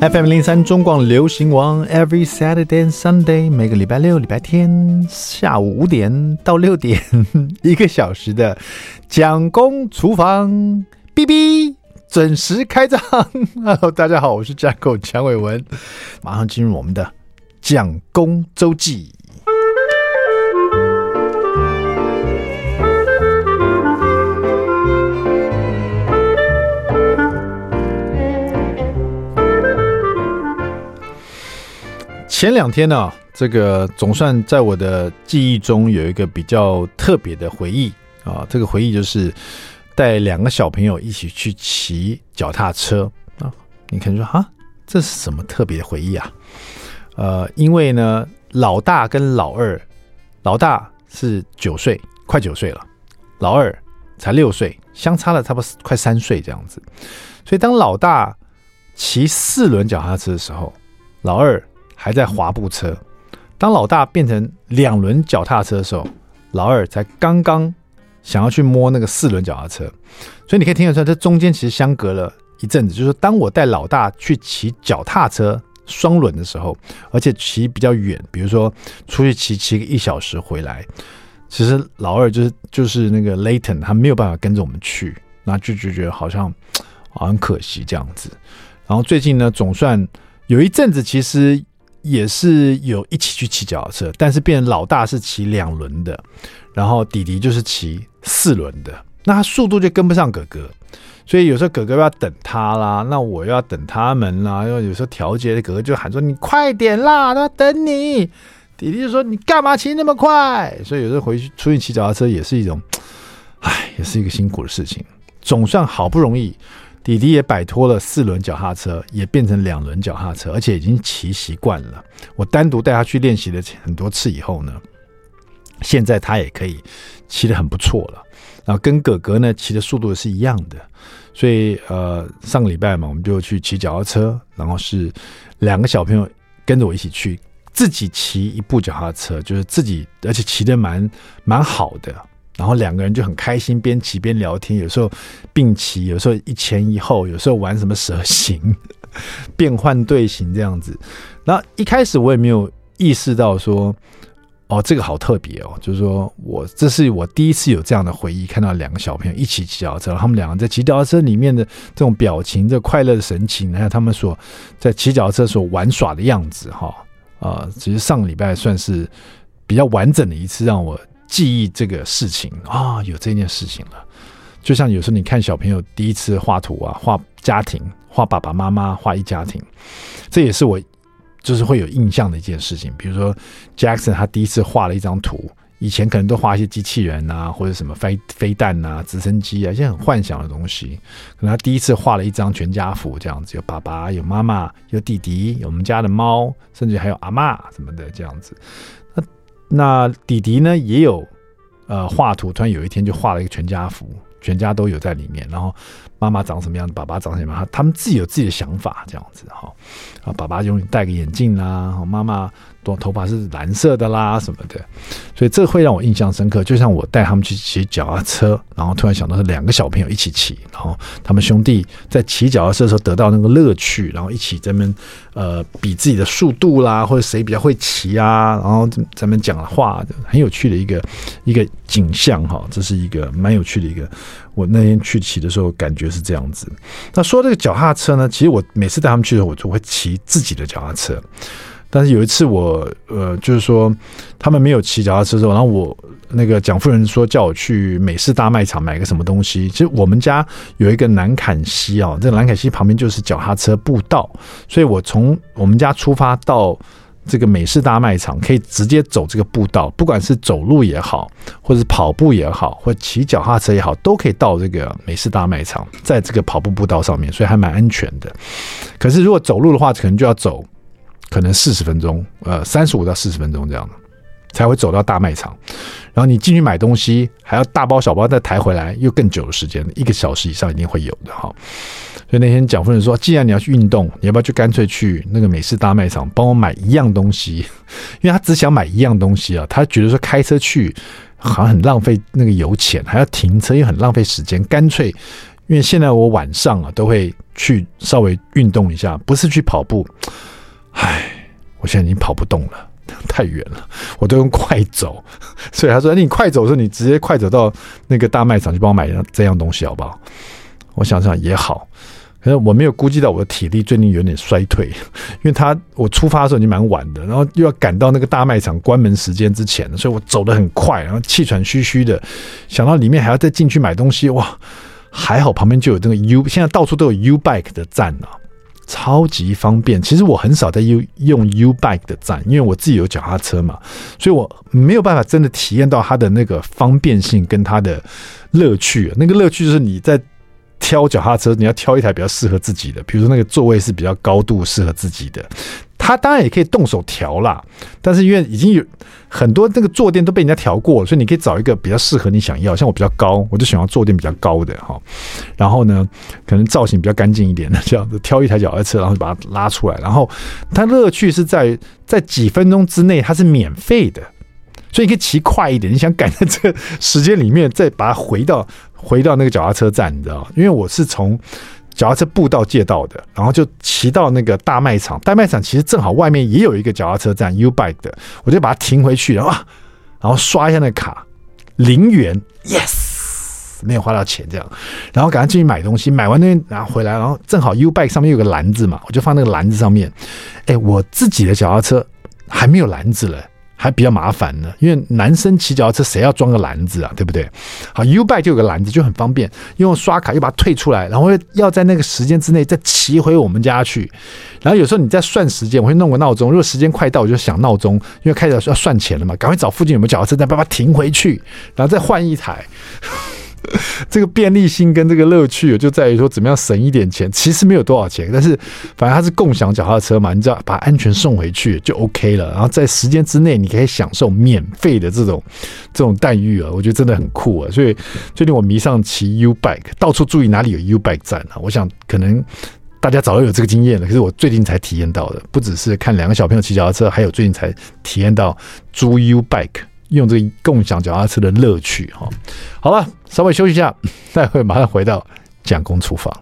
FM 零三中广流行王，Every Saturday and Sunday，每个礼拜六、礼拜天下午五点到六点，一个小时的蒋公厨房哔哔准时开张。大家好，我是 Jacko 蒋伟文，马上进入我们的蒋公周记。前两天呢、这个总算在我的记忆中有一个比较特别的回忆啊。这个回忆就是带两个小朋友一起去骑脚踏车啊。你可能说啊，这是什么特别的回忆啊？呃，因为呢，老大跟老二，老大是九岁，快九岁了，老二才六岁，相差了差不多快三岁这样子。所以当老大骑四轮脚踏车的时候，老二。还在滑步车，当老大变成两轮脚踏车的时候，老二才刚刚想要去摸那个四轮脚踏车，所以你可以听得出来，这中间其实相隔了一阵子。就是，当我带老大去骑脚踏车双轮的时候，而且骑比较远，比如说出去骑骑个一小时回来，其实老二就是就是那个 Layton，他没有办法跟着我们去，那就就觉得好像好像可惜这样子。然后最近呢，总算有一阵子其实。也是有一起去骑脚踏车，但是变成老大是骑两轮的，然后弟弟就是骑四轮的，那他速度就跟不上哥哥，所以有时候哥哥要等他啦，那我要等他们啦，因为有时候调节，哥哥就喊说你快点啦，他等你，弟弟就说你干嘛骑那么快，所以有时候回去出去骑脚踏车也是一种，唉，也是一个辛苦的事情，总算好不容易。弟弟也摆脱了四轮脚踏车，也变成两轮脚踏车，而且已经骑习惯了。我单独带他去练习了很多次以后呢，现在他也可以骑得很不错了。然后跟哥哥呢骑的速度是一样的，所以呃上个礼拜嘛，我们就去骑脚踏车，然后是两个小朋友跟着我一起去，自己骑一部脚踏车，就是自己，而且骑得蛮蛮好的。然后两个人就很开心，边骑边聊天，有时候并骑，有时候一前一后，有时候玩什么蛇形、变换队形这样子。那一开始我也没有意识到说，哦，这个好特别哦，就是说我这是我第一次有这样的回忆，看到两个小朋友一起骑脚车，他们两个在骑脚车里面的这种表情、这快乐的神情，还有他们所在骑脚车所玩耍的样子，哈啊，呃，其实上个礼拜算是比较完整的一次让我。记忆这个事情啊，有这件事情了。就像有时候你看小朋友第一次画图啊，画家庭，画爸爸妈妈，画一家庭，这也是我就是会有印象的一件事情。比如说 Jackson 他第一次画了一张图，以前可能都画一些机器人啊，或者什么飞飞弹啊、直升机啊，一些很幻想的东西。可能他第一次画了一张全家福，这样子有爸爸、有妈妈、有弟弟、有我们家的猫，甚至还有阿嬷什么的这样子。那那弟弟呢也有，呃，画图，突然有一天就画了一个全家福，全家都有在里面。然后妈妈长什么样，爸爸长什么样，他们自己有自己的想法，这样子哈。啊，爸爸用戴个眼镜啦，妈妈。头发是蓝色的啦，什么的，所以这会让我印象深刻。就像我带他们去骑脚踏车，然后突然想到是两个小朋友一起骑，然后他们兄弟在骑脚踏车的时候得到那个乐趣，然后一起在那边呃比自己的速度啦，或者谁比较会骑啊，然后咱们讲话，很有趣的一个一个景象哈。这是一个蛮有趣的一个，我那天去骑的时候感觉是这样子。那说这个脚踏车呢，其实我每次带他们去的时候，我就会骑自己的脚踏车。但是有一次我呃，就是说他们没有骑脚踏车的时候，然后我那个蒋夫人说叫我去美式大卖场买个什么东西。其实我们家有一个南坎溪啊，这南坎溪旁边就是脚踏车步道，所以我从我们家出发到这个美式大卖场，可以直接走这个步道，不管是走路也好，或者是跑步也好，或骑脚踏车也好，都可以到这个美式大卖场，在这个跑步步道上面，所以还蛮安全的。可是如果走路的话，可能就要走。可能四十分钟，呃，三十五到四十分钟这样的，才会走到大卖场。然后你进去买东西，还要大包小包再抬回来，又更久的时间，一个小时以上一定会有的哈。所以那天蒋夫人说，既然你要去运动，你要不要就干脆去那个美式大卖场帮我买一样东西？因为他只想买一样东西啊，他觉得说开车去好像很浪费那个油钱，还要停车又很浪费时间，干脆。因为现在我晚上啊都会去稍微运动一下，不是去跑步。唉，我现在已经跑不动了，太远了，我都用快走。所以他说：“你快走的时候，你直接快走到那个大卖场去帮我买这样东西好不好？”我想想也好。可是我没有估计到我的体力最近有点衰退，因为他我出发的时候已经蛮晚的，然后又要赶到那个大卖场关门时间之前，所以我走得很快，然后气喘吁吁的，想到里面还要再进去买东西，哇，还好旁边就有这个 U，现在到处都有 U Bike 的站啊，超级方便。其实我很少在用用 U Bike 的站，因为我自己有脚踏车嘛，所以我没有办法真的体验到它的那个方便性跟它的乐趣。那个乐趣就是你在。挑脚踏车，你要挑一台比较适合自己的，比如说那个座位是比较高度适合自己的。它当然也可以动手调啦，但是因为已经有很多那个坐垫都被人家调过，所以你可以找一个比较适合你想要。像我比较高，我就喜欢坐垫比较高的哈。然后呢，可能造型比较干净一点的，这样子挑一台脚踏车，然后把它拉出来。然后它乐趣是在在几分钟之内它是免费的，所以你可以骑快一点。你想赶在这个时间里面再把它回到。回到那个脚踏车站，你知道，因为我是从脚踏车步道借到的，然后就骑到那个大卖场。大卖场其实正好外面也有一个脚踏车站，U Bike 的，我就把它停回去，然后然后刷一下那个卡，零元，yes，没有花到钱这样，然后赶快进去买东西，买完那然后回来，然后正好 U Bike 上面有个篮子嘛，我就放那个篮子上面。哎，我自己的脚踏车还没有篮子嘞。还比较麻烦呢，因为男生骑脚踏车谁要装个篮子啊，对不对？好，U-Bike 就有个篮子，就很方便，用刷卡又把它退出来，然后要在那个时间之内再骑回我们家去。然后有时候你在算时间，我会弄个闹钟，如果时间快到，我就想闹钟，因为开始要算钱了嘛，赶快找附近有没有脚踏车，再把它停回去，然后再换一台。这个便利性跟这个乐趣就在于说怎么样省一点钱，其实没有多少钱，但是反正它是共享脚踏车嘛，你知道把安全送回去就 OK 了，然后在时间之内你可以享受免费的这种 这种待遇啊，我觉得真的很酷啊，所以最近我迷上骑 U bike，到处注意哪里有 U bike 站啊，我想可能大家早就有这个经验了，可是我最近才体验到的，不只是看两个小朋友骑脚踏车，还有最近才体验到租 U bike。用这个共享脚踏车的乐趣哈，好了，稍微休息一下，待会马上回到蒋公厨房。